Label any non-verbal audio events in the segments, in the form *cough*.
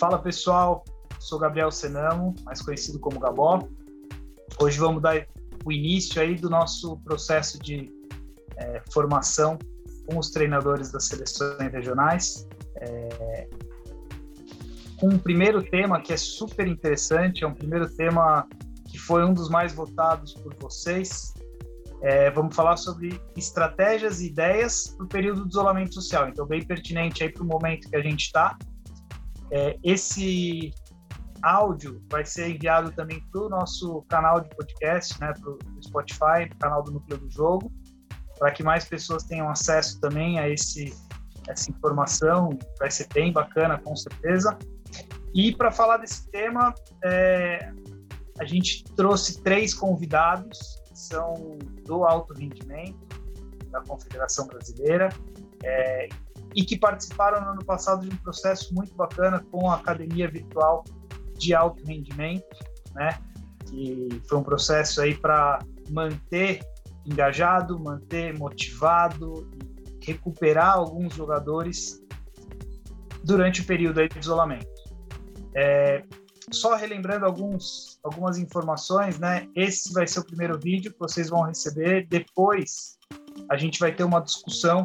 Fala pessoal, sou Gabriel Senamo, mais conhecido como Gabó. Hoje vamos dar o início aí do nosso processo de é, formação com os treinadores das seleções regionais. É, com um primeiro tema que é super interessante, é um primeiro tema que foi um dos mais votados por vocês. É, vamos falar sobre estratégias e ideias para o período de isolamento social. Então, bem pertinente aí para o momento que a gente está. É, esse áudio vai ser enviado também para o nosso canal de podcast, né, para o Spotify, canal do Núcleo do Jogo, para que mais pessoas tenham acesso também a esse, essa informação. Vai ser bem bacana, com certeza. E para falar desse tema, é, a gente trouxe três convidados que são do alto rendimento da Confederação Brasileira é, e que participaram no ano passado de um processo muito bacana com a Academia Virtual de Alto Rendimento, né? Que foi um processo aí para manter engajado, manter motivado, recuperar alguns jogadores durante o período de isolamento. É, só relembrando alguns, algumas informações, né? Esse vai ser o primeiro vídeo que vocês vão receber. Depois a gente vai ter uma discussão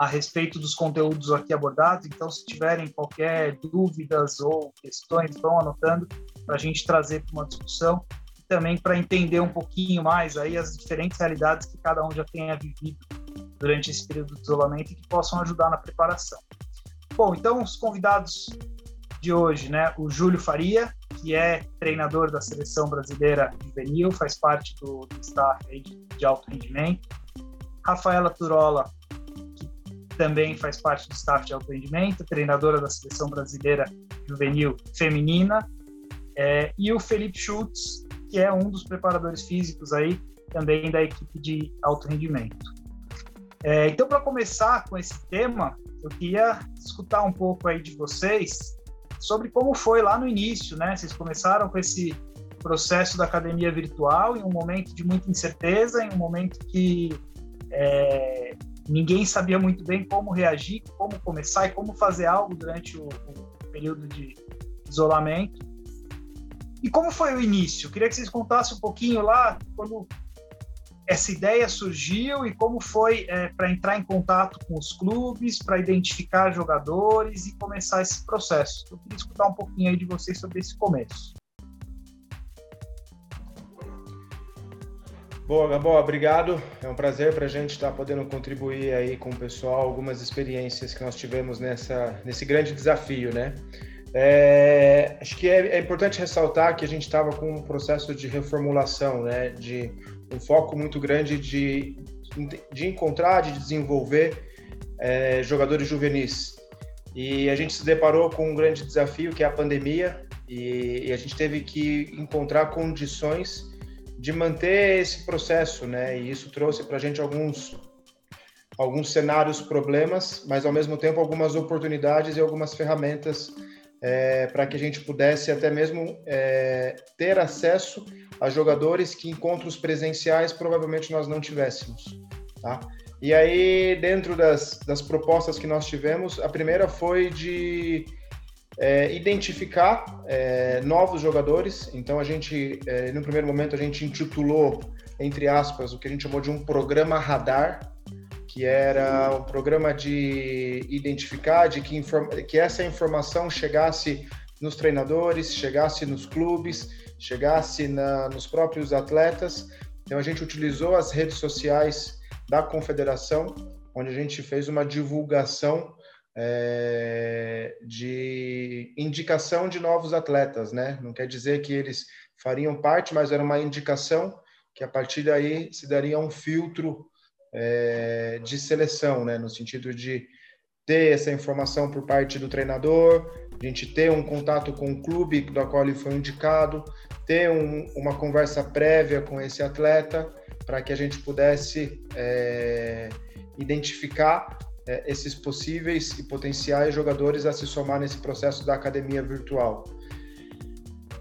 a respeito dos conteúdos aqui abordados. Então, se tiverem qualquer dúvidas ou questões, vão anotando para a gente trazer para uma discussão e também para entender um pouquinho mais aí as diferentes realidades que cada um já tenha vivido durante esse período de isolamento e que possam ajudar na preparação. Bom, então os convidados de hoje, né? O Júlio Faria, que é treinador da seleção brasileira juvenil, faz parte do, do staff de, alto rendimento. Rafaela Turola, também faz parte do staff de alto rendimento, treinadora da seleção brasileira juvenil feminina, é, e o Felipe Schultz, que é um dos preparadores físicos aí também da equipe de alto rendimento. É, então, para começar com esse tema, eu queria escutar um pouco aí de vocês sobre como foi lá no início, né? Vocês começaram com esse processo da academia virtual em um momento de muita incerteza, em um momento que é, ninguém sabia muito bem como reagir, como começar e como fazer algo durante o, o período de isolamento. E como foi o início? Eu queria que vocês contassem um pouquinho lá quando essa ideia surgiu e como foi é, para entrar em contato com os clubes, para identificar jogadores e começar esse processo. Eu queria escutar um pouquinho aí de vocês sobre esse começo. Boa, Gabó, obrigado. É um prazer para a gente estar tá podendo contribuir aí com o pessoal algumas experiências que nós tivemos nessa, nesse grande desafio, né? É, acho que é, é, importante ressaltar que a gente estava com um processo de reformulação, né? De um foco muito grande de, de encontrar, de desenvolver é, jogadores juvenis. E a gente se deparou com um grande desafio que é a pandemia e, e a gente teve que encontrar condições de manter esse processo, né? E isso trouxe para a gente alguns alguns cenários, problemas, mas ao mesmo tempo algumas oportunidades e algumas ferramentas é, para que a gente pudesse até mesmo é, ter acesso a jogadores que encontros presenciais provavelmente nós não tivéssemos, tá? E aí, dentro das, das propostas que nós tivemos, a primeira foi de é, identificar é, novos jogadores. Então a gente, é, no primeiro momento, a gente intitulou, entre aspas, o que a gente chamou de um programa radar, que era um programa de identificar, de que, que essa informação chegasse nos treinadores, chegasse nos clubes, chegasse na, nos próprios atletas. Então a gente utilizou as redes sociais da confederação, onde a gente fez uma divulgação é, de indicação de novos atletas, né? Não quer dizer que eles fariam parte, mas era uma indicação que a partir daí se daria um filtro é, de seleção, né? No sentido de ter essa informação por parte do treinador, a gente ter um contato com o clube do qual ele foi indicado, ter um, uma conversa prévia com esse atleta para que a gente pudesse é, identificar é, esses possíveis e potenciais jogadores a se somar nesse processo da academia virtual.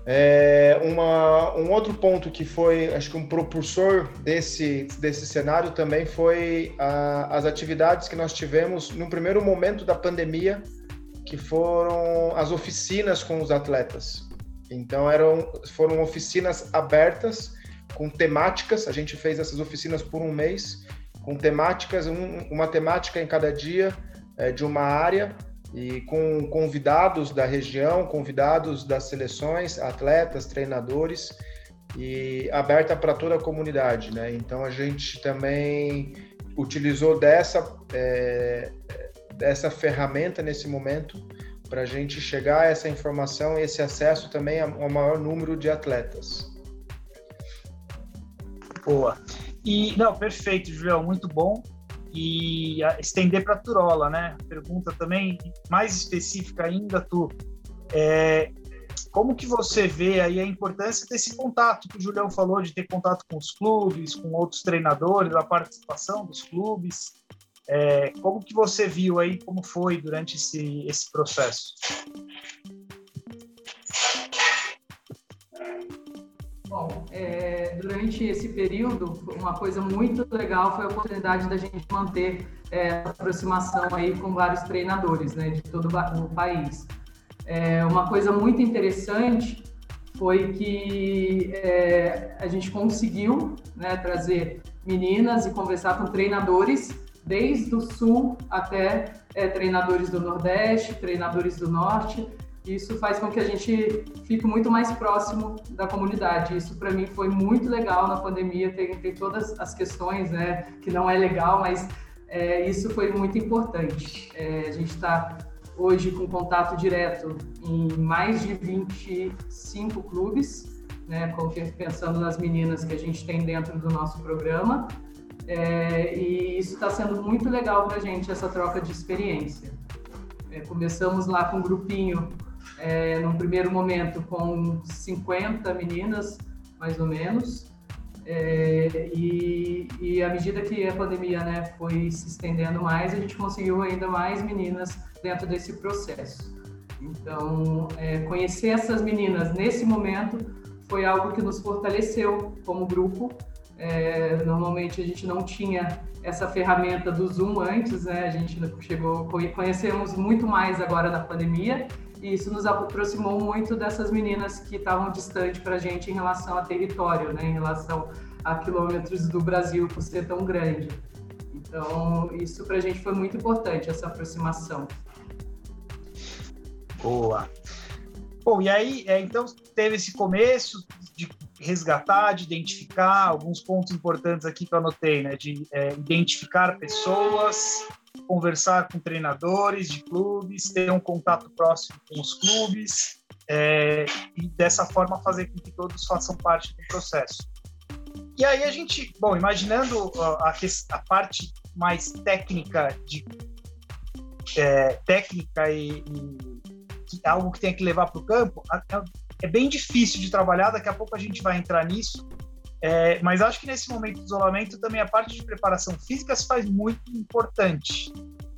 É, uma, um outro ponto que foi, acho que um propulsor desse, desse cenário também foi a, as atividades que nós tivemos no primeiro momento da pandemia, que foram as oficinas com os atletas. Então eram foram oficinas abertas com temáticas. A gente fez essas oficinas por um mês com temáticas, um, uma temática em cada dia é, de uma área e com convidados da região, convidados das seleções, atletas, treinadores e aberta para toda a comunidade, né? Então a gente também utilizou dessa é, dessa ferramenta nesse momento para a gente chegar a essa informação e esse acesso também ao maior número de atletas. Boa. E não, perfeito, Julião, muito bom e estender para a Turola, né? Pergunta também mais específica ainda, tu. É, como que você vê aí a importância desse contato que o Julião falou, de ter contato com os clubes, com outros treinadores, a participação dos clubes? É, como que você viu aí, como foi durante esse, esse processo? Bom, é, durante esse período, uma coisa muito legal foi a oportunidade da gente manter é, aproximação aí com vários treinadores né, de todo o país. É, uma coisa muito interessante foi que é, a gente conseguiu né, trazer meninas e conversar com treinadores desde o sul até é, treinadores do Nordeste, treinadores do Norte, isso faz com que a gente fique muito mais próximo da comunidade. Isso para mim foi muito legal na pandemia, tem, tem todas as questões, né, que não é legal, mas é, isso foi muito importante. É, a gente está hoje com contato direto em mais de 25 clubes, né, pensando nas meninas que a gente tem dentro do nosso programa. É, e isso está sendo muito legal para a gente, essa troca de experiência. É, começamos lá com um grupinho é, num primeiro momento com 50 meninas, mais ou menos, é, e, e à medida que a pandemia né, foi se estendendo mais, a gente conseguiu ainda mais meninas dentro desse processo. Então, é, conhecer essas meninas nesse momento foi algo que nos fortaleceu como grupo. É, normalmente a gente não tinha essa ferramenta do Zoom antes, né? A gente chegou, conhecemos muito mais agora na pandemia e isso nos aproximou muito dessas meninas que estavam distantes para a gente em relação a território, né? em relação a quilômetros do Brasil por ser tão grande. Então, isso para a gente foi muito importante, essa aproximação. Boa. Bom, e aí, é, então, teve esse começo de resgatar, de identificar alguns pontos importantes aqui que eu anotei, né? De é, identificar pessoas, conversar com treinadores de clubes, ter um contato próximo com os clubes é, e dessa forma fazer com que todos façam parte do processo. E aí a gente, bom, imaginando a, a parte mais técnica de é, técnica e, e, algo que tem que levar para o campo, é bem difícil de trabalhar. Daqui a pouco a gente vai entrar nisso. É, mas acho que nesse momento de isolamento também a parte de preparação física se faz muito importante.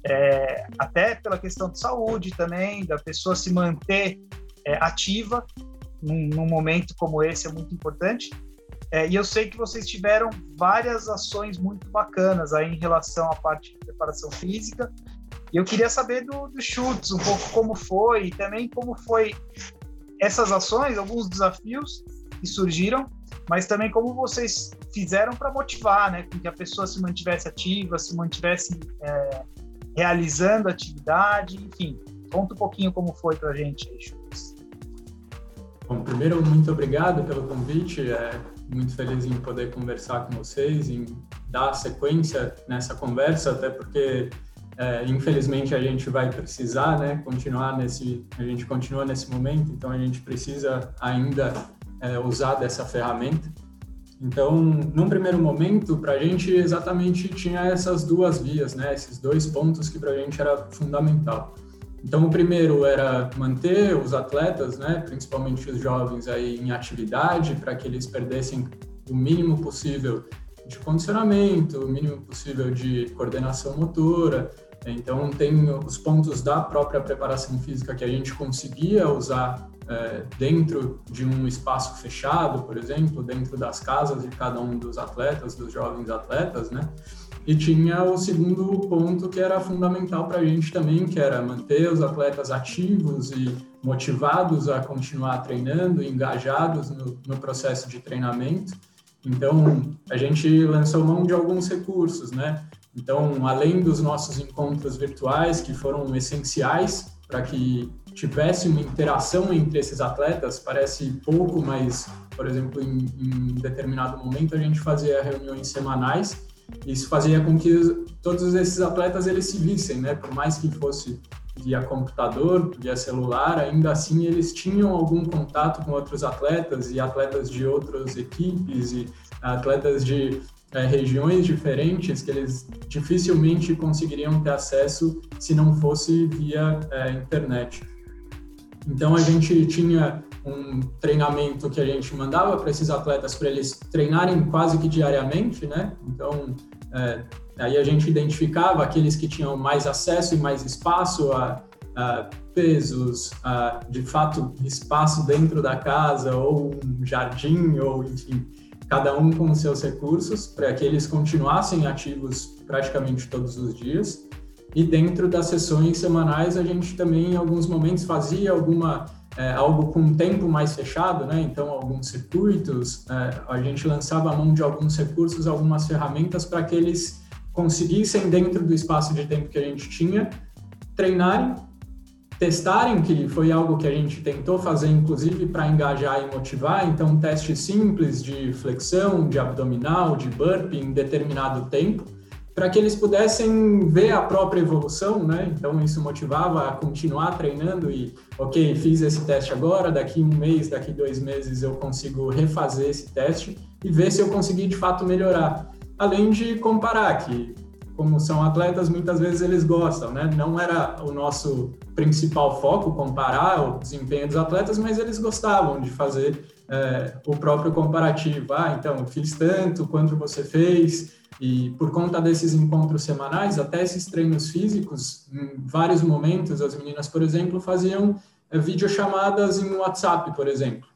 É, até pela questão de saúde também, da pessoa se manter é, ativa num, num, momento como esse é muito importante. É, e eu sei que vocês tiveram várias ações muito bacanas aí em relação à parte de preparação física. E eu queria saber do, do Chutes, um pouco como foi e também como foi essas ações, alguns desafios que surgiram mas também como vocês fizeram para motivar, né, que a pessoa se mantivesse ativa, se mantivesse é, realizando atividade, enfim. Conta um pouquinho como foi para a gente, Chutes. Bom, primeiro, muito obrigado pelo convite. É muito feliz em poder conversar com vocês, em dar sequência nessa conversa, até porque é, infelizmente a gente vai precisar, né, continuar nesse, a gente continua nesse momento, então a gente precisa ainda é, usar dessa ferramenta. Então, num primeiro momento, para a gente exatamente tinha essas duas vias, né? Esses dois pontos que para a gente era fundamental. Então, o primeiro era manter os atletas, né? Principalmente os jovens aí em atividade, para que eles perdessem o mínimo possível de condicionamento, o mínimo possível de coordenação motora. Então, tem os pontos da própria preparação física que a gente conseguia usar é, dentro de um espaço fechado, por exemplo, dentro das casas de cada um dos atletas, dos jovens atletas, né? E tinha o segundo ponto que era fundamental para a gente também, que era manter os atletas ativos e motivados a continuar treinando, engajados no, no processo de treinamento. Então, a gente lançou mão de alguns recursos, né? Então, além dos nossos encontros virtuais, que foram essenciais para que tivesse uma interação entre esses atletas, parece pouco, mas, por exemplo, em, em determinado momento a gente fazia reuniões semanais isso fazia com que todos esses atletas eles se vissem, né? Por mais que fosse via computador, via celular, ainda assim eles tinham algum contato com outros atletas e atletas de outras equipes e atletas de é, regiões diferentes que eles dificilmente conseguiriam ter acesso se não fosse via é, internet. Então a gente tinha um treinamento que a gente mandava para esses atletas para eles treinarem quase que diariamente, né? Então é, aí a gente identificava aqueles que tinham mais acesso e mais espaço a, a pesos, a, de fato espaço dentro da casa ou um jardim ou enfim cada um com seus recursos para que eles continuassem ativos praticamente todos os dias. E dentro das sessões semanais, a gente também, em alguns momentos, fazia alguma é, algo com um tempo mais fechado, né? Então, alguns circuitos, é, a gente lançava a mão de alguns recursos, algumas ferramentas para que eles conseguissem, dentro do espaço de tempo que a gente tinha, treinarem, testarem, que foi algo que a gente tentou fazer, inclusive, para engajar e motivar. Então, testes simples de flexão, de abdominal, de burpee em determinado tempo para que eles pudessem ver a própria evolução, né? Então isso motivava a continuar treinando e, ok, fiz esse teste agora, daqui um mês, daqui dois meses eu consigo refazer esse teste e ver se eu consegui de fato melhorar. Além de comparar que, como são atletas, muitas vezes eles gostam, né? Não era o nosso principal foco comparar o desempenho dos atletas, mas eles gostavam de fazer é, o próprio comparativo. Ah, então fiz tanto, quanto você fez e por conta desses encontros semanais, até esses treinos físicos, em vários momentos, as meninas, por exemplo, faziam eh, videochamadas em WhatsApp, por exemplo.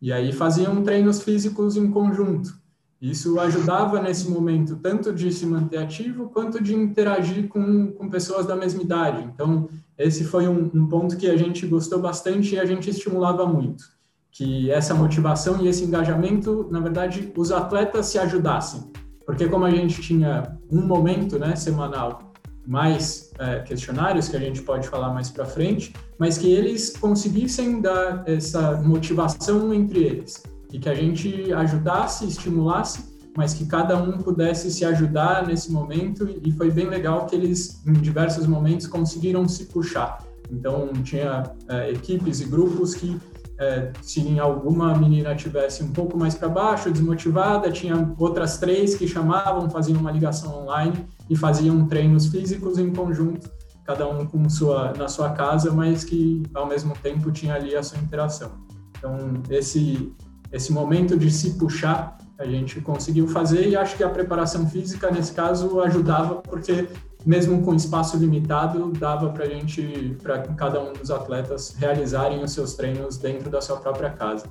E aí faziam treinos físicos em conjunto. Isso ajudava nesse momento tanto de se manter ativo quanto de interagir com, com pessoas da mesma idade. Então, esse foi um, um ponto que a gente gostou bastante e a gente estimulava muito. Que essa motivação e esse engajamento, na verdade, os atletas se ajudassem porque como a gente tinha um momento né, semanal mais é, questionários, que a gente pode falar mais para frente, mas que eles conseguissem dar essa motivação entre eles e que a gente ajudasse, estimulasse, mas que cada um pudesse se ajudar nesse momento e foi bem legal que eles, em diversos momentos, conseguiram se puxar. Então, tinha é, equipes e grupos que é, se alguma menina tivesse um pouco mais para baixo, desmotivada, tinha outras três que chamavam, faziam uma ligação online e faziam treinos físicos em conjunto, cada um com sua na sua casa, mas que ao mesmo tempo tinha ali a sua interação. Então esse esse momento de se puxar a gente conseguiu fazer e acho que a preparação física nesse caso ajudava porque mesmo com espaço limitado, dava para a gente, para cada um dos atletas realizarem os seus treinos dentro da sua própria casa.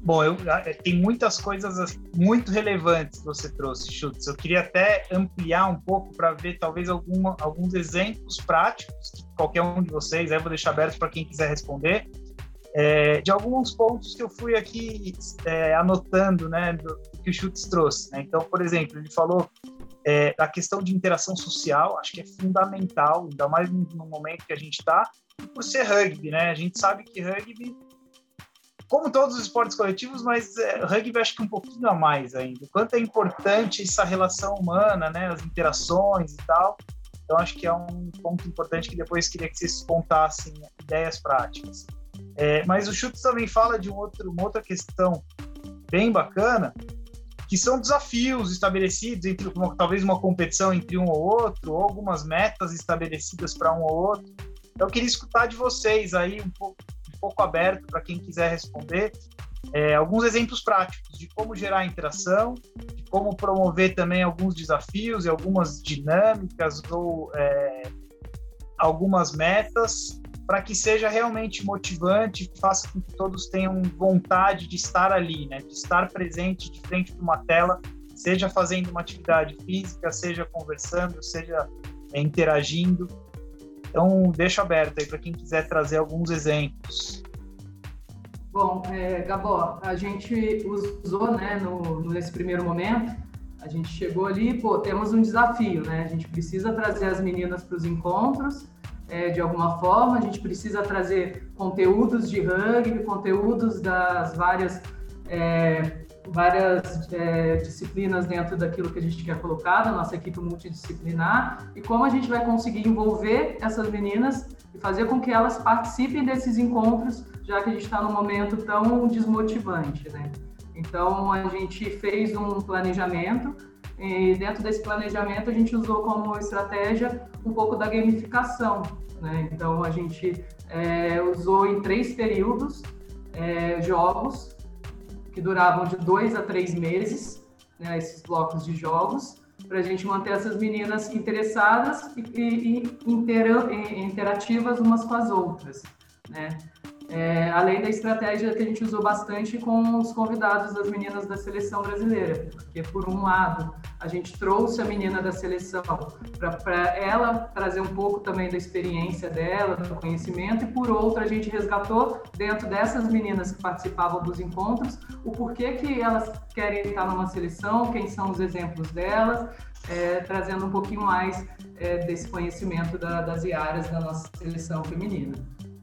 Bom, eu, é, tem muitas coisas muito relevantes que você trouxe, Chutes. Eu queria até ampliar um pouco para ver talvez alguma, alguns exemplos práticos, que qualquer um de vocês, aí vou deixar aberto para quem quiser responder, é, de alguns pontos que eu fui aqui é, anotando, né, do, que o Chutes trouxe. Né? Então, por exemplo, ele falou é, a questão de interação social, acho que é fundamental, ainda mais no momento que a gente está, por ser rugby, né? A gente sabe que rugby, como todos os esportes coletivos, mas é, rugby acho que um pouquinho a mais ainda. Quanto é importante essa relação humana, né? As interações e tal. Então, acho que é um ponto importante que depois queria que vocês contassem ideias práticas. É, mas o Chutes também fala de um outro, uma outra questão bem bacana, que são desafios estabelecidos entre uma, talvez uma competição entre um ou outro, ou algumas metas estabelecidas para um ou outro. Então, eu queria escutar de vocês aí um pouco, um pouco aberto para quem quiser responder, é, alguns exemplos práticos de como gerar interação, de como promover também alguns desafios e algumas dinâmicas ou é, algumas metas para que seja realmente motivante, faça com que todos tenham vontade de estar ali, né? de estar presente de frente de uma tela, seja fazendo uma atividade física, seja conversando, seja é, interagindo. Então, deixo aberto aí para quem quiser trazer alguns exemplos. Bom, é, Gabó, a gente usou, né, no, nesse primeiro momento, a gente chegou ali, pô, temos um desafio, né? A gente precisa trazer as meninas para os encontros, é, de alguma forma, a gente precisa trazer conteúdos de rugby, conteúdos das várias é, várias é, disciplinas dentro daquilo que a gente quer colocar, da nossa equipe multidisciplinar, e como a gente vai conseguir envolver essas meninas e fazer com que elas participem desses encontros, já que a gente está num momento tão desmotivante, né? Então, a gente fez um planejamento, e dentro desse planejamento a gente usou como estratégia um pouco da gamificação, né? Então, a gente é, usou em três períodos é, jogos que duravam de dois a três meses, né, esses blocos de jogos, para a gente manter essas meninas interessadas e, e, e interativas umas com as outras, né? É, além da estratégia que a gente usou bastante com os convidados das meninas da seleção brasileira, porque por um lado a gente trouxe a menina da seleção para ela trazer um pouco também da experiência dela, do conhecimento, e por outro a gente resgatou dentro dessas meninas que participavam dos encontros o porquê que elas querem estar numa seleção, quem são os exemplos delas, é, trazendo um pouquinho mais é, desse conhecimento da, das áreas da nossa seleção feminina.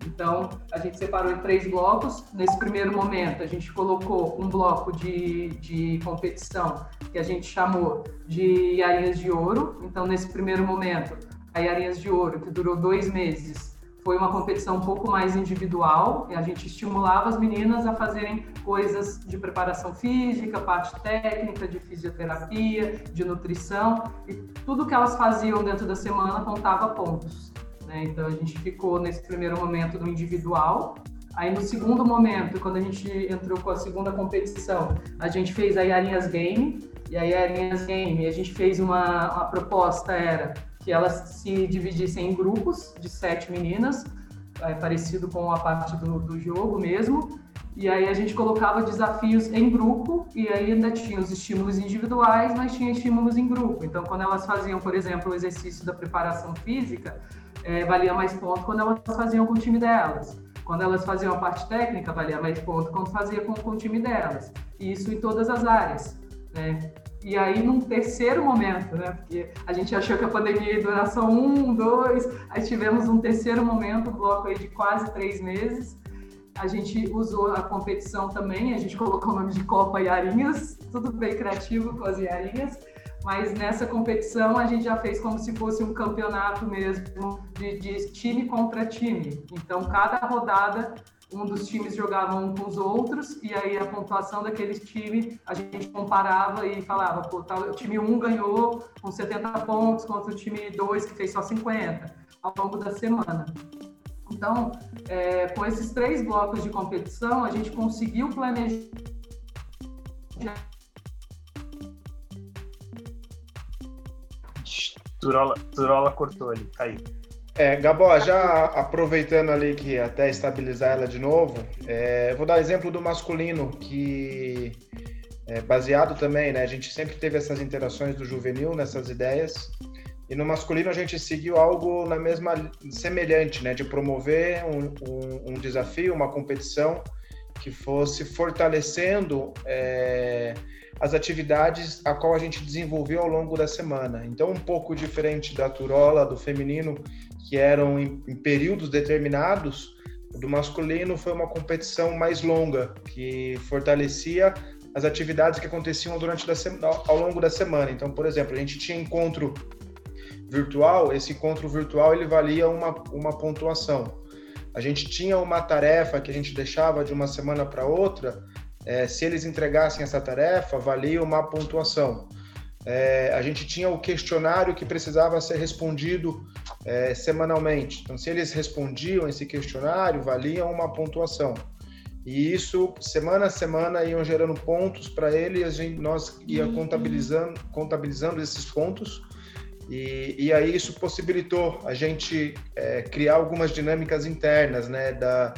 Então, a gente separou em três blocos. Nesse primeiro momento, a gente colocou um bloco de, de competição que a gente chamou de Iarinhas de Ouro. Então, nesse primeiro momento, a Iarinhas de Ouro, que durou dois meses, foi uma competição um pouco mais individual e a gente estimulava as meninas a fazerem coisas de preparação física, parte técnica, de fisioterapia, de nutrição e tudo que elas faziam dentro da semana contava pontos. Né? Então a gente ficou nesse primeiro momento no individual. Aí no segundo momento, quando a gente entrou com a segunda competição, a gente fez a Yarinhas Game. E a Yarinhas Game, a gente fez uma, uma proposta era que elas se dividissem em grupos de sete meninas, é, parecido com a parte do, do jogo mesmo. E aí a gente colocava desafios em grupo e aí ainda tinha os estímulos individuais, mas tinha estímulos em grupo. Então, quando elas faziam, por exemplo, o exercício da preparação física, é, valia mais ponto quando elas faziam com o time delas. Quando elas faziam a parte técnica, valia mais ponto quando fazia com, com o time delas. Isso em todas as áreas. Né? E aí, num terceiro momento, né? Porque a gente achou que a pandemia ia durar só um, dois, aí tivemos um terceiro momento, um bloco aí de quase três meses. A gente usou a competição também, a gente colocou o nome de Copa Iarinhas, tudo bem criativo com as Iarinhas mas nessa competição a gente já fez como se fosse um campeonato mesmo de, de time contra time. Então, cada rodada um dos times jogava um com os outros e aí a pontuação daquele time a gente comparava e falava, pô, o time 1 ganhou com 70 pontos contra o time 2 que fez só 50 ao longo da semana. Então, é, com esses três blocos de competição, a gente conseguiu planejar Turola cortou ali, caiu. É, Gabó, já aproveitando ali que até estabilizar ela de novo, é, vou dar exemplo do masculino, que é baseado também, né? A gente sempre teve essas interações do juvenil nessas ideias, e no masculino a gente seguiu algo na mesma semelhante, né? De promover um, um, um desafio, uma competição que fosse fortalecendo é, as atividades a qual a gente desenvolveu ao longo da semana. Então, um pouco diferente da Turola, do feminino, que eram em, em períodos determinados, do masculino foi uma competição mais longa, que fortalecia as atividades que aconteciam durante da, ao longo da semana. Então, por exemplo, a gente tinha encontro virtual, esse encontro virtual ele valia uma, uma pontuação. A gente tinha uma tarefa que a gente deixava de uma semana para outra, é, se eles entregassem essa tarefa, valia uma pontuação. É, a gente tinha o questionário que precisava ser respondido é, semanalmente. Então, se eles respondiam esse questionário, valia uma pontuação. E isso, semana a semana, iam gerando pontos para ele e a gente, nós ia contabilizando, contabilizando esses pontos. E, e aí isso possibilitou a gente é, criar algumas dinâmicas internas, né, da,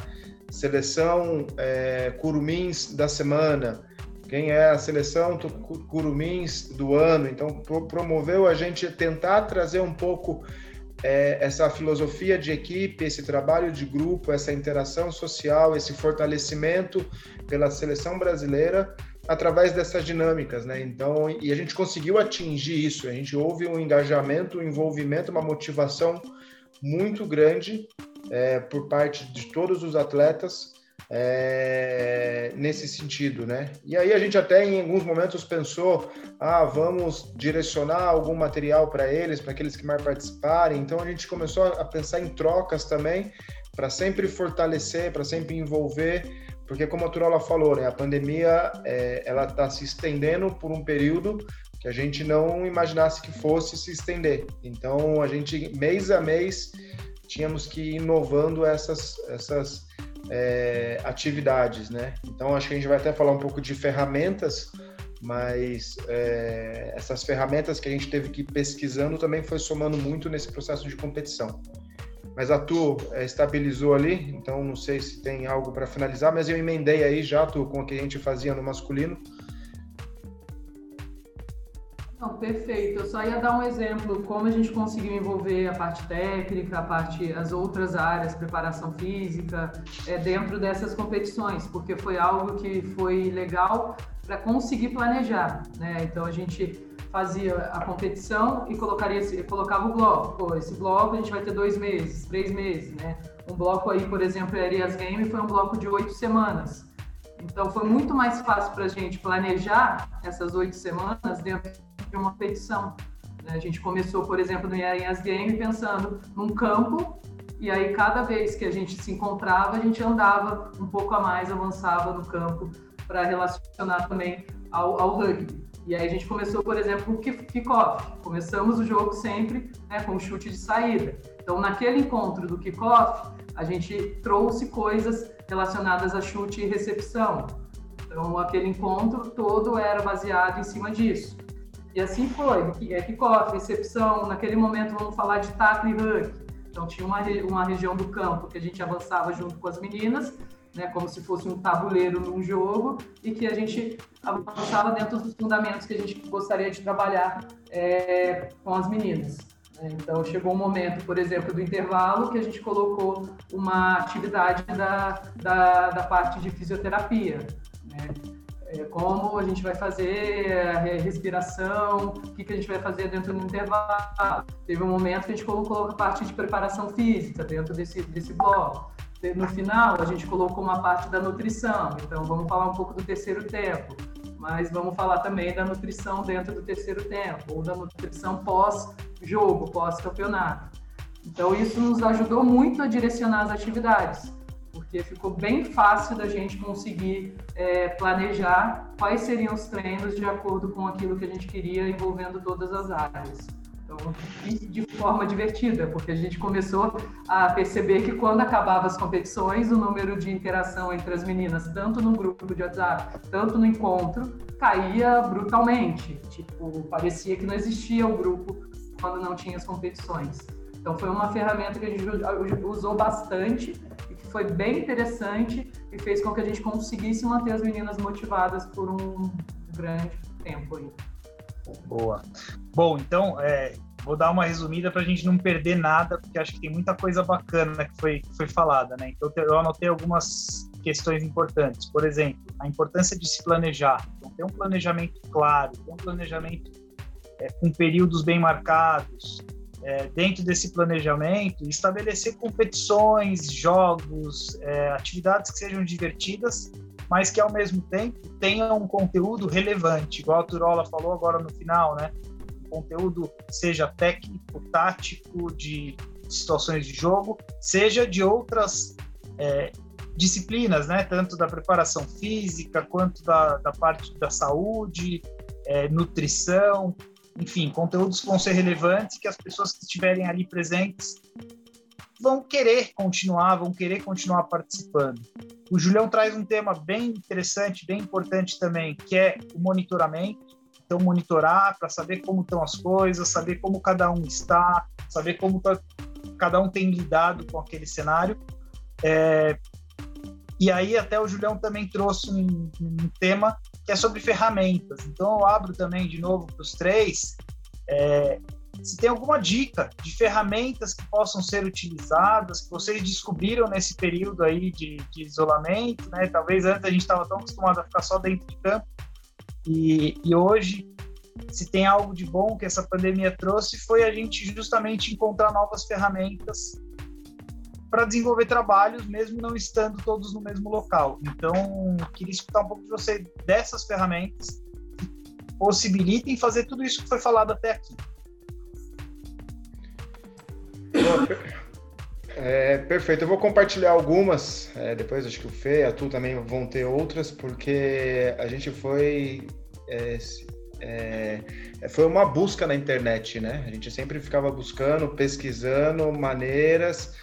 seleção é, curumins da semana, quem é a seleção Curumins do ano. Então, pro, promoveu a gente tentar trazer um pouco é, essa filosofia de equipe, esse trabalho de grupo, essa interação social, esse fortalecimento pela seleção brasileira através dessas dinâmicas, né? Então, e a gente conseguiu atingir isso. A gente houve um engajamento, um envolvimento, uma motivação muito grande é, por parte de todos os atletas é, nesse sentido, né? E aí a gente até em alguns momentos pensou, ah, vamos direcionar algum material para eles, para aqueles que mais participarem. Então a gente começou a pensar em trocas também, para sempre fortalecer, para sempre envolver, porque como a Turola falou, né, a pandemia é, ela está se estendendo por um período que a gente não imaginasse que fosse se estender. Então a gente mês a mês tínhamos que ir inovando essas essas é, atividades, né? Então acho que a gente vai até falar um pouco de ferramentas, mas é, essas ferramentas que a gente teve que ir pesquisando também foi somando muito nesse processo de competição. Mas a Tu é, estabilizou ali, então não sei se tem algo para finalizar, mas eu emendei aí já, Tu, com o que a gente fazia no masculino, não, perfeito. Eu só ia dar um exemplo como a gente conseguiu envolver a parte técnica, a parte, as outras áreas, preparação física, é, dentro dessas competições, porque foi algo que foi legal para conseguir planejar, né? Então a gente fazia a competição e colocaria, colocava o bloco. Pô, esse bloco a gente vai ter dois meses, três meses, né? Um bloco aí, por exemplo, a Arias Game foi um bloco de oito semanas. Então foi muito mais fácil para a gente planejar essas oito semanas dentro de uma petição. Né? A gente começou, por exemplo, no Iarinhas Game pensando num campo e aí cada vez que a gente se encontrava, a gente andava um pouco a mais, avançava no campo para relacionar também ao, ao rugby. E aí a gente começou, por exemplo, o kickoff. Começamos o jogo sempre né, com chute de saída. Então, naquele encontro do kickoff, a gente trouxe coisas relacionadas a chute e recepção. Então, aquele encontro todo era baseado em cima disso. E assim foi, é kickoff, recepção, naquele momento vamos falar de tackle e hug. Então tinha uma, uma região do campo que a gente avançava junto com as meninas, né, como se fosse um tabuleiro num jogo, e que a gente avançava dentro dos fundamentos que a gente gostaria de trabalhar é, com as meninas. Né. Então chegou um momento, por exemplo, do intervalo, que a gente colocou uma atividade da, da, da parte de fisioterapia. Né? É, como a gente vai fazer a respiração, o que, que a gente vai fazer dentro do intervalo. Teve um momento que a gente colocou a parte de preparação física dentro desse, desse bloco. No final, a gente colocou uma parte da nutrição, então vamos falar um pouco do terceiro tempo, mas vamos falar também da nutrição dentro do terceiro tempo, ou da nutrição pós-jogo, pós-campeonato. Então, isso nos ajudou muito a direcionar as atividades porque ficou bem fácil da gente conseguir é, planejar quais seriam os treinos de acordo com aquilo que a gente queria, envolvendo todas as áreas. Então, e de forma divertida, porque a gente começou a perceber que quando acabavam as competições, o número de interação entre as meninas, tanto no grupo de WhatsApp, tanto no encontro, caía brutalmente. Tipo, parecia que não existia o grupo quando não tinha as competições. Então, foi uma ferramenta que a gente usou bastante foi bem interessante e fez com que a gente conseguisse manter as meninas motivadas por um grande tempo aí. Boa. Bom, então, é, vou dar uma resumida para a gente não perder nada, porque acho que tem muita coisa bacana que foi, que foi falada, né? Então, eu anotei algumas questões importantes. Por exemplo, a importância de se planejar. Então, ter um planejamento claro, ter um planejamento é, com períodos bem marcados, é, dentro desse planejamento, estabelecer competições, jogos, é, atividades que sejam divertidas, mas que ao mesmo tempo tenham um conteúdo relevante, igual a Turola falou agora no final, né? Um conteúdo seja técnico, tático, de situações de jogo, seja de outras é, disciplinas, né? Tanto da preparação física quanto da, da parte da saúde, é, nutrição, enfim, conteúdos vão ser relevantes, que as pessoas que estiverem ali presentes vão querer continuar, vão querer continuar participando. O Julião traz um tema bem interessante, bem importante também, que é o monitoramento. Então, monitorar para saber como estão as coisas, saber como cada um está, saber como tá, cada um tem lidado com aquele cenário. É, e aí, até o Julião também trouxe um, um tema que é sobre ferramentas. Então eu abro também de novo para os três. É, se tem alguma dica de ferramentas que possam ser utilizadas, que vocês descobriram nesse período aí de, de isolamento, né? Talvez antes a gente estava tão acostumado a ficar só dentro de campo e, e hoje se tem algo de bom que essa pandemia trouxe foi a gente justamente encontrar novas ferramentas para desenvolver trabalhos, mesmo não estando todos no mesmo local. Então, queria escutar um pouco de você dessas ferramentas que possibilitem fazer tudo isso que foi falado até aqui. É, perfeito, eu vou compartilhar algumas, é, depois acho que o Fê e a Tu também vão ter outras, porque a gente foi. É, é, foi uma busca na internet, né? A gente sempre ficava buscando, pesquisando maneiras,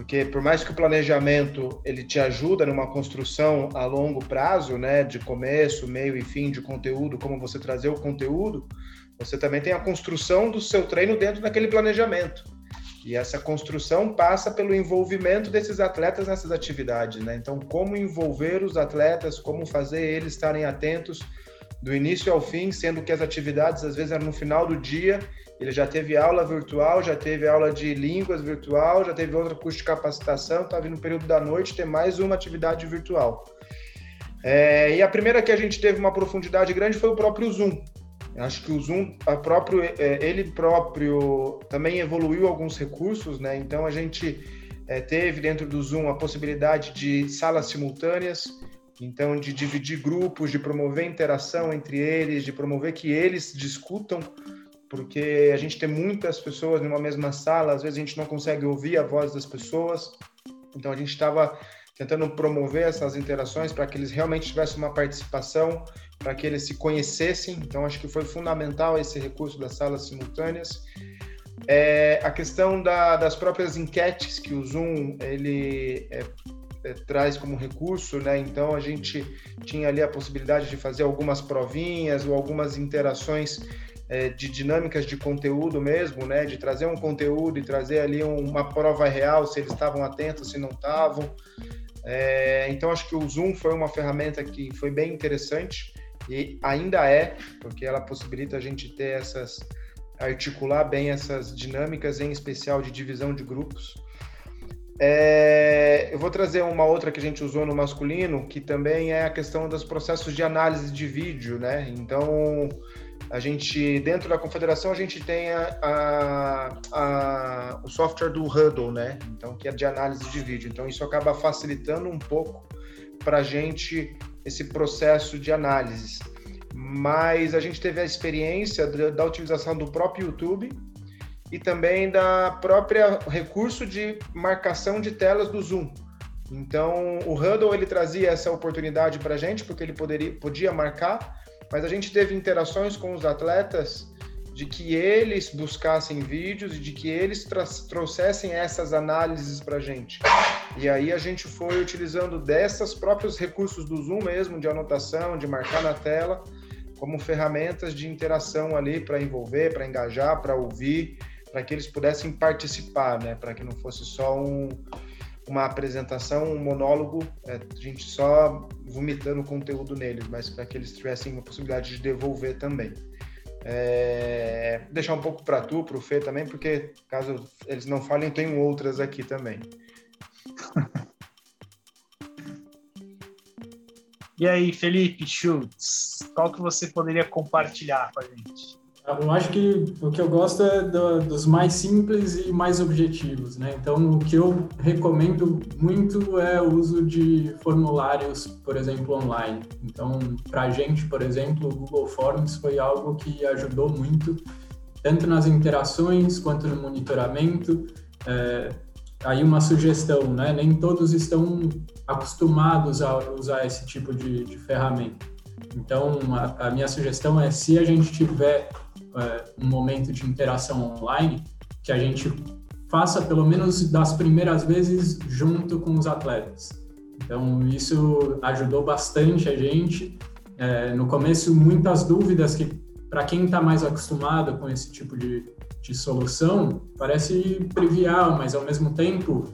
porque por mais que o planejamento ele te ajuda numa construção a longo prazo, né, de começo, meio e fim de conteúdo, como você trazer o conteúdo, você também tem a construção do seu treino dentro daquele planejamento. E essa construção passa pelo envolvimento desses atletas nessas atividades, né? Então, como envolver os atletas, como fazer eles estarem atentos do início ao fim, sendo que as atividades às vezes eram no final do dia, ele já teve aula virtual, já teve aula de línguas virtual, já teve outro curso de capacitação, estava no período da noite ter mais uma atividade virtual. É, e a primeira que a gente teve uma profundidade grande foi o próprio Zoom. Acho que o Zoom, próprio, é, ele próprio também evoluiu alguns recursos, né? Então a gente é, teve dentro do Zoom a possibilidade de salas simultâneas, então de dividir grupos, de promover interação entre eles, de promover que eles discutam, porque a gente tem muitas pessoas numa mesma sala, às vezes a gente não consegue ouvir a voz das pessoas. Então a gente estava tentando promover essas interações para que eles realmente tivessem uma participação para que eles se conhecessem. Então, acho que foi fundamental esse recurso das salas simultâneas. É, a questão da, das próprias enquetes que o Zoom ele é, é, traz como recurso, né? Então a gente tinha ali a possibilidade de fazer algumas provinhas ou algumas interações é, de dinâmicas de conteúdo mesmo, né? De trazer um conteúdo e trazer ali um, uma prova real, se eles estavam atentos, se não estavam. É, então acho que o Zoom foi uma ferramenta que foi bem interessante e ainda é, porque ela possibilita a gente ter essas articular bem essas dinâmicas, em especial de divisão de grupos. É, eu vou trazer uma outra que a gente usou no masculino, que também é a questão dos processos de análise de vídeo, né? Então, a gente, dentro da confederação, a gente tem a, a, a, o software do Hudl, né? Então, que é de análise de vídeo. Então, isso acaba facilitando um pouco para a gente esse processo de análise. Mas a gente teve a experiência da utilização do próprio YouTube e também da própria recurso de marcação de telas do Zoom. Então, o Huddle ele trazia essa oportunidade para a gente, porque ele poderia, podia marcar, mas a gente teve interações com os atletas de que eles buscassem vídeos e de que eles trouxessem essas análises para a gente. E aí a gente foi utilizando dessas próprios recursos do Zoom mesmo, de anotação, de marcar na tela, como ferramentas de interação ali para envolver, para engajar, para ouvir, para que eles pudessem participar, né? Para que não fosse só um, uma apresentação, um monólogo, é, a gente só vomitando conteúdo neles, mas para que eles tivessem uma possibilidade de devolver também. É, deixar um pouco para tu, para o Fê também, porque caso eles não falem, tem outras aqui também. *laughs* e aí, Felipe Schultz, qual que você poderia compartilhar com a gente? Eu acho que o que eu gosto é do, dos mais simples e mais objetivos, né? Então, o que eu recomendo muito é o uso de formulários, por exemplo, online. Então, para a gente, por exemplo, o Google Forms foi algo que ajudou muito, tanto nas interações quanto no monitoramento. É, aí uma sugestão, né? Nem todos estão acostumados a usar esse tipo de, de ferramenta. Então, a, a minha sugestão é, se a gente tiver um momento de interação online, que a gente faça pelo menos das primeiras vezes junto com os atletas. Então, isso ajudou bastante a gente. É, no começo, muitas dúvidas que, para quem está mais acostumado com esse tipo de, de solução, parece trivial, mas ao mesmo tempo,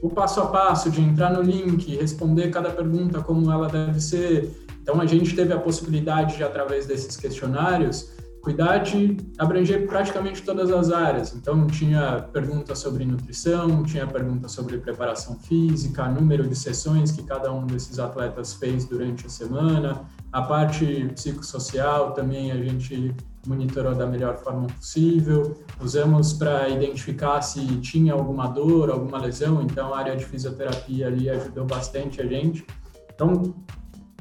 o passo a passo de entrar no link, responder cada pergunta como ela deve ser, Então a gente teve a possibilidade de, através desses questionários, cuidar de abranger praticamente todas as áreas. Então, tinha pergunta sobre nutrição, tinha pergunta sobre preparação física, número de sessões que cada um desses atletas fez durante a semana, a parte psicossocial também a gente monitorou da melhor forma possível. Usamos para identificar se tinha alguma dor, alguma lesão, então a área de fisioterapia ali ajudou bastante a gente. Então,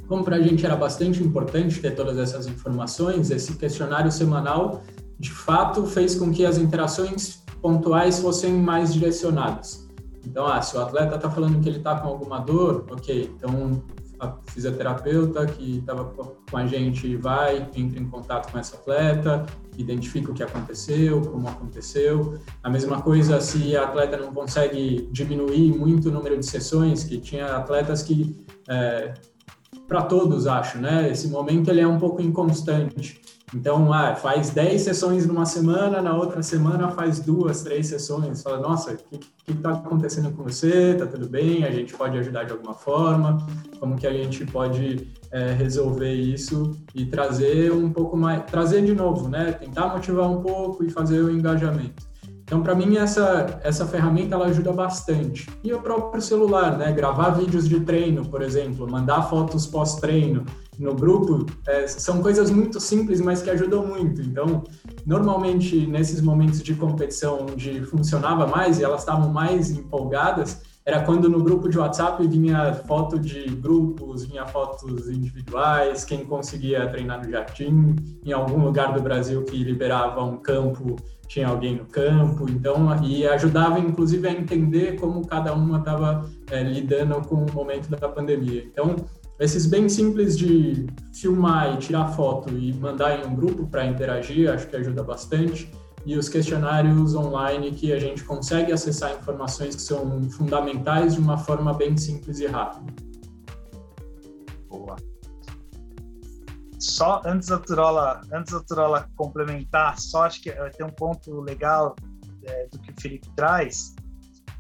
como para a gente era bastante importante ter todas essas informações, esse questionário semanal, de fato, fez com que as interações pontuais fossem mais direcionadas. Então, ah, se o atleta está falando que ele está com alguma dor, ok, então a fisioterapeuta que estava com a gente vai, entra em contato com essa atleta, identifica o que aconteceu, como aconteceu. A mesma coisa se a atleta não consegue diminuir muito o número de sessões, que tinha atletas que é, para todos, acho, né? Esse momento ele é um pouco inconstante. Então, ah, faz 10 sessões numa semana, na outra semana faz duas, três sessões. Fala, nossa, o que está acontecendo com você? Tá tudo bem? A gente pode ajudar de alguma forma? Como que a gente pode é, resolver isso e trazer um pouco mais, trazer de novo, né? Tentar motivar um pouco e fazer o engajamento. Então, para mim, essa, essa ferramenta ela ajuda bastante. E o próprio celular, né? Gravar vídeos de treino, por exemplo, mandar fotos pós-treino no grupo, é, são coisas muito simples, mas que ajudam muito. Então, normalmente, nesses momentos de competição onde funcionava mais e elas estavam mais empolgadas, era quando no grupo de WhatsApp vinha foto de grupos, vinha fotos individuais, quem conseguia treinar no jardim, em algum lugar do Brasil que liberava um campo tinha alguém no campo, então e ajudava inclusive a entender como cada uma estava é, lidando com o momento da pandemia. Então esses bem simples de filmar e tirar foto e mandar em um grupo para interagir, acho que ajuda bastante. E os questionários online que a gente consegue acessar informações que são fundamentais de uma forma bem simples e rápida. Boa só antes da Turola, antes da Turola complementar, só acho que tem um ponto legal é, do que o Felipe traz,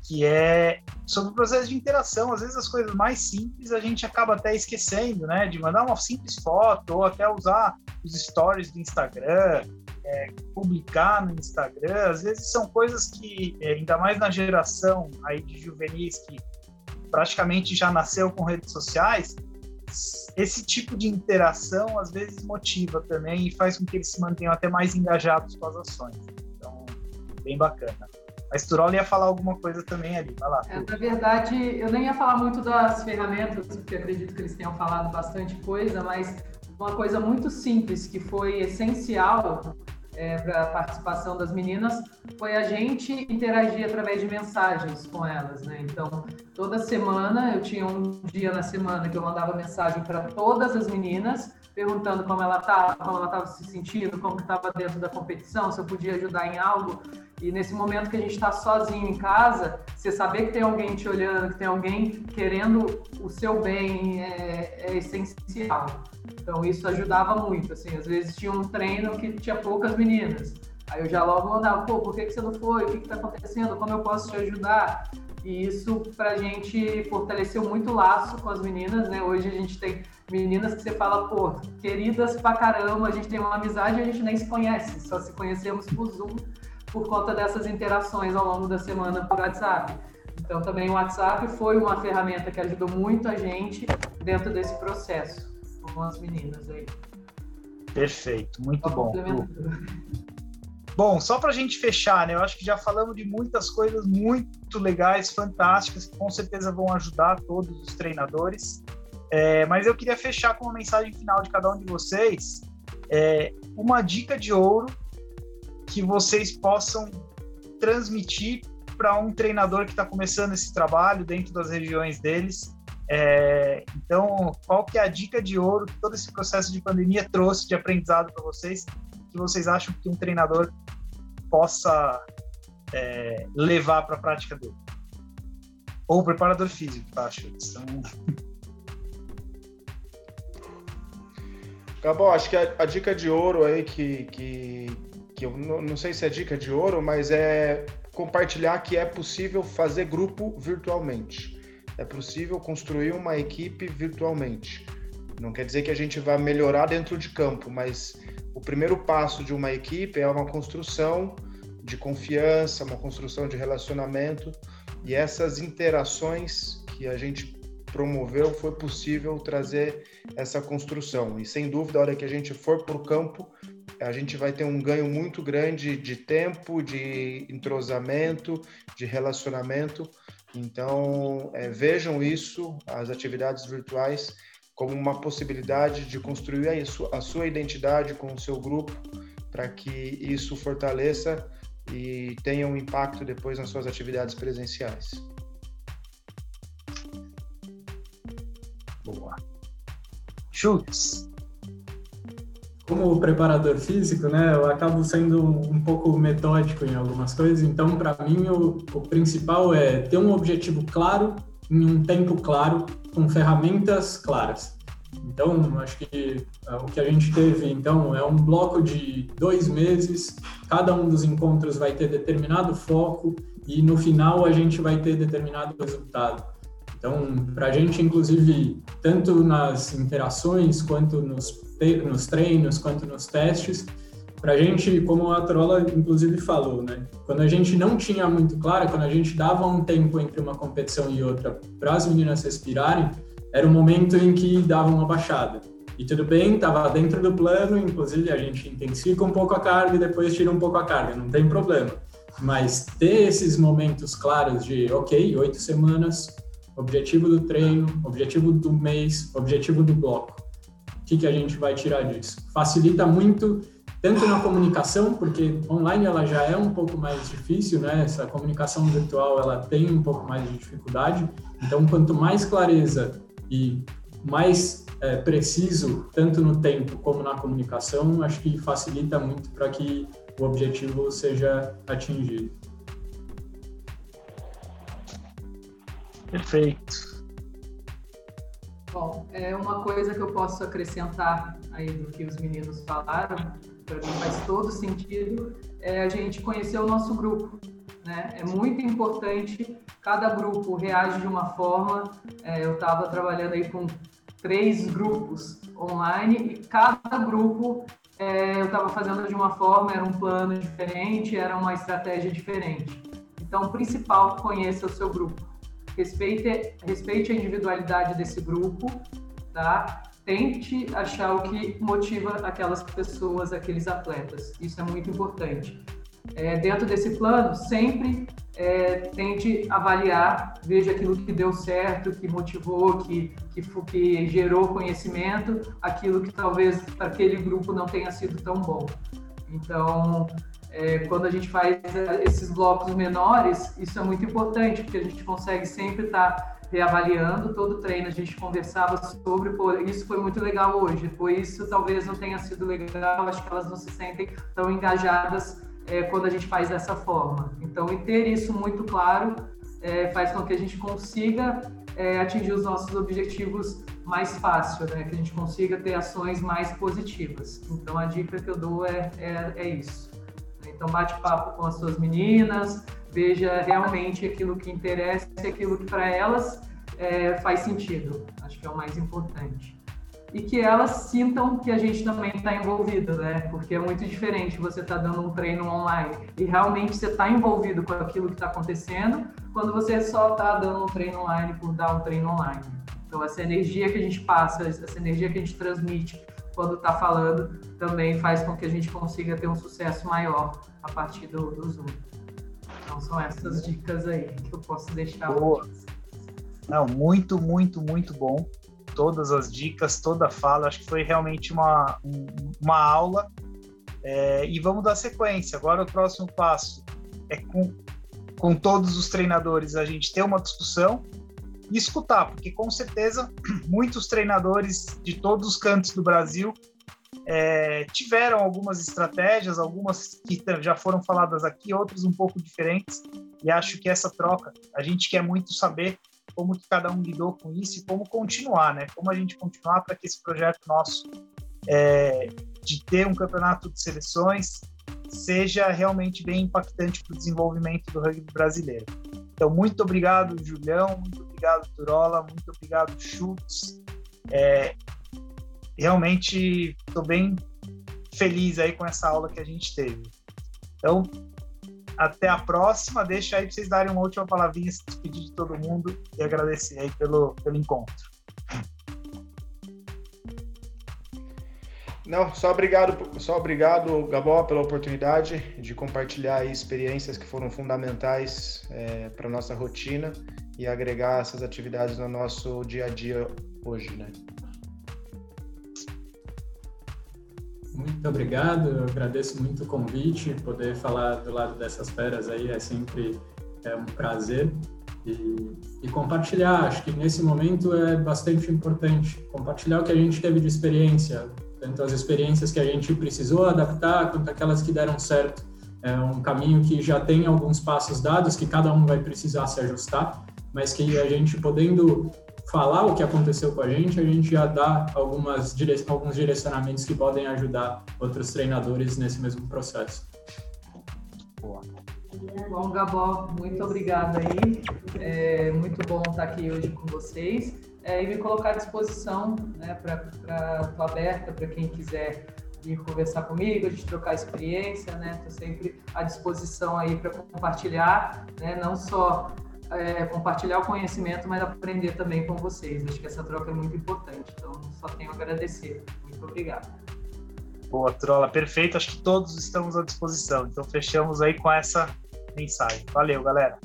que é sobre o processo de interação. Às vezes as coisas mais simples a gente acaba até esquecendo, né? De mandar uma simples foto ou até usar os stories do Instagram, é, publicar no Instagram. Às vezes são coisas que, é, ainda mais na geração aí de juvenis que praticamente já nasceu com redes sociais, esse tipo de interação às vezes motiva também e faz com que eles se mantenham até mais engajados com as ações. Então, bem bacana. A Sturol ia falar alguma coisa também ali, vai lá. É, na verdade, eu nem ia falar muito das ferramentas, porque acredito que eles tenham falado bastante coisa, mas uma coisa muito simples que foi essencial é, para a participação das meninas foi a gente interagir através de mensagens com elas, né? Então, toda semana eu tinha um dia na semana que eu mandava mensagem para todas as meninas perguntando como ela estava, como ela estava se sentindo, como estava dentro da competição, se eu podia ajudar em algo. E nesse momento que a gente está sozinho em casa, você saber que tem alguém te olhando, que tem alguém querendo o seu bem é, é essencial. Então isso ajudava muito. Assim, às vezes tinha um treino que tinha poucas meninas. Aí eu já logo mandava, pô, por que, que você não foi? O que está acontecendo? Como eu posso te ajudar? E isso para a gente fortaleceu muito o laço com as meninas, né? Hoje a gente tem meninas que você fala, pô, queridas pra caramba, a gente tem uma amizade e a gente nem se conhece, só se conhecemos por Zoom por conta dessas interações ao longo da semana por WhatsApp. Então também o WhatsApp foi uma ferramenta que ajudou muito a gente dentro desse processo com as meninas aí. Perfeito, muito bom. Bom, só para a gente fechar, né? Eu acho que já falamos de muitas coisas muito legais, fantásticas, que com certeza vão ajudar todos os treinadores. É, mas eu queria fechar com uma mensagem final de cada um de vocês. É, uma dica de ouro que vocês possam transmitir para um treinador que está começando esse trabalho dentro das regiões deles. É, então, qual que é a dica de ouro que todo esse processo de pandemia trouxe de aprendizado para vocês que vocês acham que um treinador possa é, levar para a prática dele. Ou preparador físico, tá, acho. Então... Acabou, acho que a, a, dica de ouro aí que, que, que eu não, não sei se é dica de ouro, mas é compartilhar que é possível fazer grupo virtualmente. É possível construir uma equipe virtualmente. Não quer dizer que a gente vai melhorar dentro de campo, mas o primeiro passo de uma equipe é uma construção de confiança, uma construção de relacionamento e essas interações que a gente promoveu foi possível trazer essa construção. E sem dúvida, a hora que a gente for para o campo, a gente vai ter um ganho muito grande de tempo, de entrosamento, de relacionamento. Então, é, vejam isso, as atividades virtuais, como uma possibilidade de construir a sua identidade com o seu grupo, para que isso fortaleça e tenha um impacto depois nas suas atividades presenciais. Boa. Chutes. Como preparador físico, né, eu acabo sendo um pouco metódico em algumas coisas, então, para mim, o, o principal é ter um objetivo claro, em um tempo claro, com ferramentas claras. Então, acho que uh, o que a gente teve, então, é um bloco de dois meses, cada um dos encontros vai ter determinado foco e no final a gente vai ter determinado resultado. Então, para a gente, inclusive, tanto nas interações, quanto nos, nos treinos, quanto nos testes, para a gente, como a Trola inclusive falou, né? Quando a gente não tinha muito claro, quando a gente dava um tempo entre uma competição e outra para as meninas respirarem, era um momento em que dava uma baixada. E tudo bem, estava dentro do plano, inclusive a gente intensifica um pouco a carga e depois tira um pouco a carga, não tem problema. Mas ter esses momentos claros de, ok, oito semanas, objetivo do treino, objetivo do mês, objetivo do bloco. Que, que a gente vai tirar disso? Facilita muito, tanto na comunicação, porque online ela já é um pouco mais difícil, né? Essa comunicação virtual ela tem um pouco mais de dificuldade. Então, quanto mais clareza e mais é, preciso, tanto no tempo como na comunicação, acho que facilita muito para que o objetivo seja atingido. Perfeito. Bom, é uma coisa que eu posso acrescentar aí do que os meninos falaram, para mim faz todo sentido, é a gente conhecer o nosso grupo. Né? É muito importante, cada grupo reage de uma forma. É, eu estava trabalhando aí com três grupos online e cada grupo é, eu estava fazendo de uma forma, era um plano diferente, era uma estratégia diferente. Então, o principal, conheça o seu grupo. Respeite, respeite a individualidade desse grupo, tá? Tente achar o que motiva aquelas pessoas, aqueles atletas. Isso é muito importante. É, dentro desse plano, sempre é, tente avaliar, veja aquilo que deu certo, que motivou, que, que, que gerou conhecimento, aquilo que talvez para aquele grupo não tenha sido tão bom. Então, é, quando a gente faz é, esses blocos menores, isso é muito importante, porque a gente consegue sempre estar tá reavaliando todo o treino. A gente conversava sobre, pô, isso foi muito legal hoje, pois isso talvez não tenha sido legal, acho que elas não se sentem tão engajadas é, quando a gente faz dessa forma. Então, e ter isso muito claro é, faz com que a gente consiga é, atingir os nossos objetivos mais fácil, né? que a gente consiga ter ações mais positivas. Então, a dica que eu dou é, é, é isso. Então, bate papo com as suas meninas, veja realmente aquilo que interessa e aquilo que para elas é, faz sentido. Acho que é o mais importante e que elas sintam que a gente também está envolvido, né? Porque é muito diferente você estar tá dando um treino online e realmente você está envolvido com aquilo que está acontecendo, quando você só está dando um treino online por dar um treino online. Então, essa energia que a gente passa, essa energia que a gente transmite quando está falando, também faz com que a gente consiga ter um sucesso maior a partir do, do Zoom. Então, são essas dicas aí que eu posso deixar. Boa. Não, muito, muito, muito bom todas as dicas, toda a fala. Acho que foi realmente uma, uma aula. É, e vamos dar sequência. Agora, o próximo passo é com, com todos os treinadores a gente ter uma discussão e escutar, porque com certeza *clears throat* muitos treinadores de todos os cantos do Brasil é, tiveram algumas estratégias, algumas que já foram faladas aqui, outras um pouco diferentes, e acho que essa troca, a gente quer muito saber como que cada um lidou com isso e como continuar, né? Como a gente continuar para que esse projeto nosso é, de ter um campeonato de seleções seja realmente bem impactante para o desenvolvimento do rugby brasileiro. Então, muito obrigado, Julião, muito obrigado, Turola, muito obrigado, Schultz. É, realmente estou bem feliz aí com essa aula que a gente teve. Então, até a próxima. Deixa aí para vocês darem uma última palavrinha, se despedir de todo mundo e agradecer aí pelo, pelo encontro. Não, só obrigado, só obrigado, Gabó, pela oportunidade de compartilhar experiências que foram fundamentais é, para nossa rotina e agregar essas atividades no nosso dia a dia hoje, né? Muito obrigado, eu agradeço muito o convite, poder falar do lado dessas feras aí é sempre é um prazer e, e, compartilhar, acho que nesse momento é bastante importante, compartilhar o que a gente teve de experiência, tanto as experiências que a gente precisou adaptar, quanto aquelas que deram certo. É um caminho que já tem alguns passos dados, que cada um vai precisar se ajustar, mas que a gente podendo falar o que aconteceu com a gente, a gente já dá algumas dire... alguns direcionamentos que podem ajudar outros treinadores nesse mesmo processo. Boa. Bom, Gabó, muito obrigada aí. É muito bom estar aqui hoje com vocês é, e me colocar à disposição, né, para estou aberta para quem quiser vir conversar comigo, a gente trocar experiência, né? Estou sempre à disposição aí para compartilhar, né? Não só é, compartilhar o conhecimento, mas aprender também com vocês. Acho que essa troca é muito importante. Então, só tenho a agradecer. Muito obrigado. Boa, Trola, perfeito. Acho que todos estamos à disposição. Então, fechamos aí com essa mensagem. Valeu, galera.